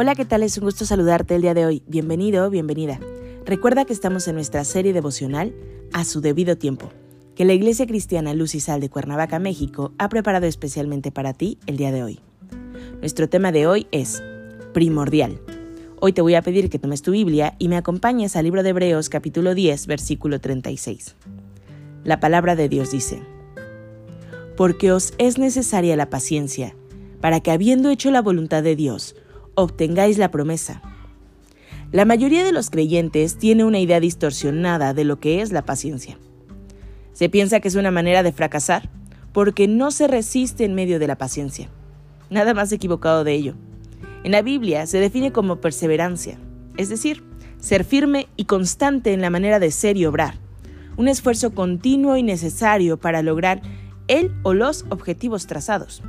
Hola, ¿qué tal? Es un gusto saludarte el día de hoy. Bienvenido, bienvenida. Recuerda que estamos en nuestra serie devocional A su debido tiempo, que la Iglesia Cristiana Luz y Sal de Cuernavaca, México, ha preparado especialmente para ti el día de hoy. Nuestro tema de hoy es primordial. Hoy te voy a pedir que tomes tu Biblia y me acompañes al libro de Hebreos capítulo 10, versículo 36. La palabra de Dios dice, Porque os es necesaria la paciencia, para que habiendo hecho la voluntad de Dios, obtengáis la promesa. La mayoría de los creyentes tiene una idea distorsionada de lo que es la paciencia. Se piensa que es una manera de fracasar porque no se resiste en medio de la paciencia. Nada más equivocado de ello. En la Biblia se define como perseverancia, es decir, ser firme y constante en la manera de ser y obrar, un esfuerzo continuo y necesario para lograr el o los objetivos trazados.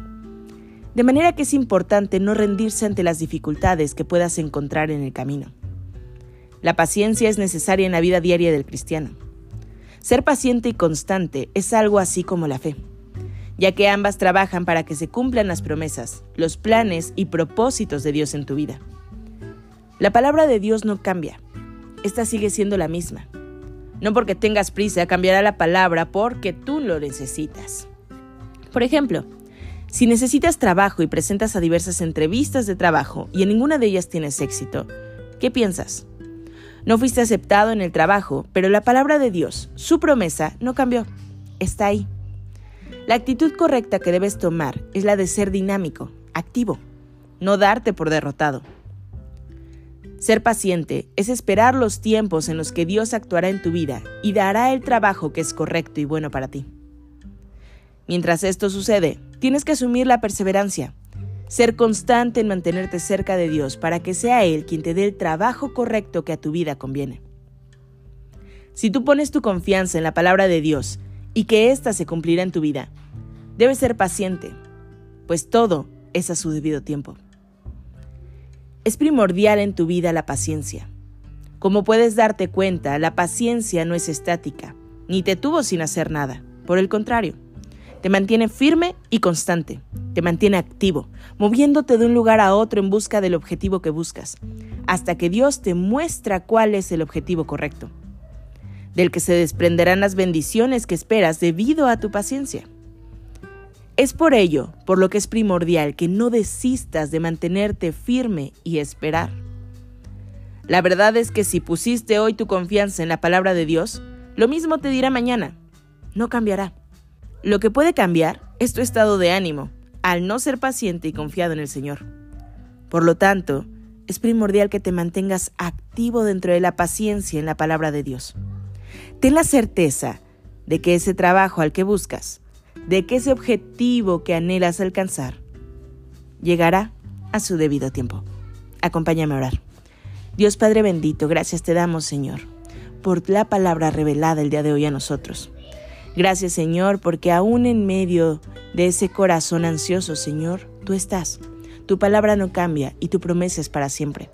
De manera que es importante no rendirse ante las dificultades que puedas encontrar en el camino. La paciencia es necesaria en la vida diaria del cristiano. Ser paciente y constante es algo así como la fe, ya que ambas trabajan para que se cumplan las promesas, los planes y propósitos de Dios en tu vida. La palabra de Dios no cambia, esta sigue siendo la misma. No porque tengas prisa cambiará la palabra porque tú lo necesitas. Por ejemplo, si necesitas trabajo y presentas a diversas entrevistas de trabajo y en ninguna de ellas tienes éxito, ¿qué piensas? No fuiste aceptado en el trabajo, pero la palabra de Dios, su promesa, no cambió. Está ahí. La actitud correcta que debes tomar es la de ser dinámico, activo, no darte por derrotado. Ser paciente es esperar los tiempos en los que Dios actuará en tu vida y dará el trabajo que es correcto y bueno para ti. Mientras esto sucede, tienes que asumir la perseverancia, ser constante en mantenerte cerca de Dios para que sea Él quien te dé el trabajo correcto que a tu vida conviene. Si tú pones tu confianza en la palabra de Dios y que ésta se cumplirá en tu vida, debes ser paciente, pues todo es a su debido tiempo. Es primordial en tu vida la paciencia. Como puedes darte cuenta, la paciencia no es estática, ni te tuvo sin hacer nada. Por el contrario, te mantiene firme y constante. Te mantiene activo, moviéndote de un lugar a otro en busca del objetivo que buscas, hasta que Dios te muestra cuál es el objetivo correcto, del que se desprenderán las bendiciones que esperas debido a tu paciencia. Es por ello, por lo que es primordial que no desistas de mantenerte firme y esperar. La verdad es que si pusiste hoy tu confianza en la palabra de Dios, lo mismo te dirá mañana. No cambiará. Lo que puede cambiar es tu estado de ánimo, al no ser paciente y confiado en el Señor. Por lo tanto, es primordial que te mantengas activo dentro de la paciencia en la palabra de Dios. Ten la certeza de que ese trabajo al que buscas, de que ese objetivo que anhelas alcanzar, llegará a su debido tiempo. Acompáñame a orar. Dios Padre bendito, gracias te damos, Señor, por la palabra revelada el día de hoy a nosotros. Gracias Señor, porque aún en medio de ese corazón ansioso, Señor, tú estás. Tu palabra no cambia y tu promesa es para siempre.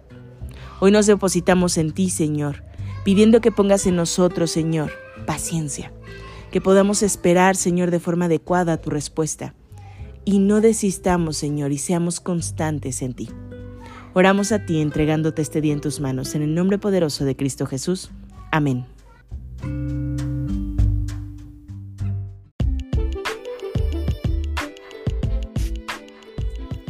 Hoy nos depositamos en ti, Señor, pidiendo que pongas en nosotros, Señor, paciencia, que podamos esperar, Señor, de forma adecuada tu respuesta. Y no desistamos, Señor, y seamos constantes en ti. Oramos a ti entregándote este día en tus manos, en el nombre poderoso de Cristo Jesús. Amén.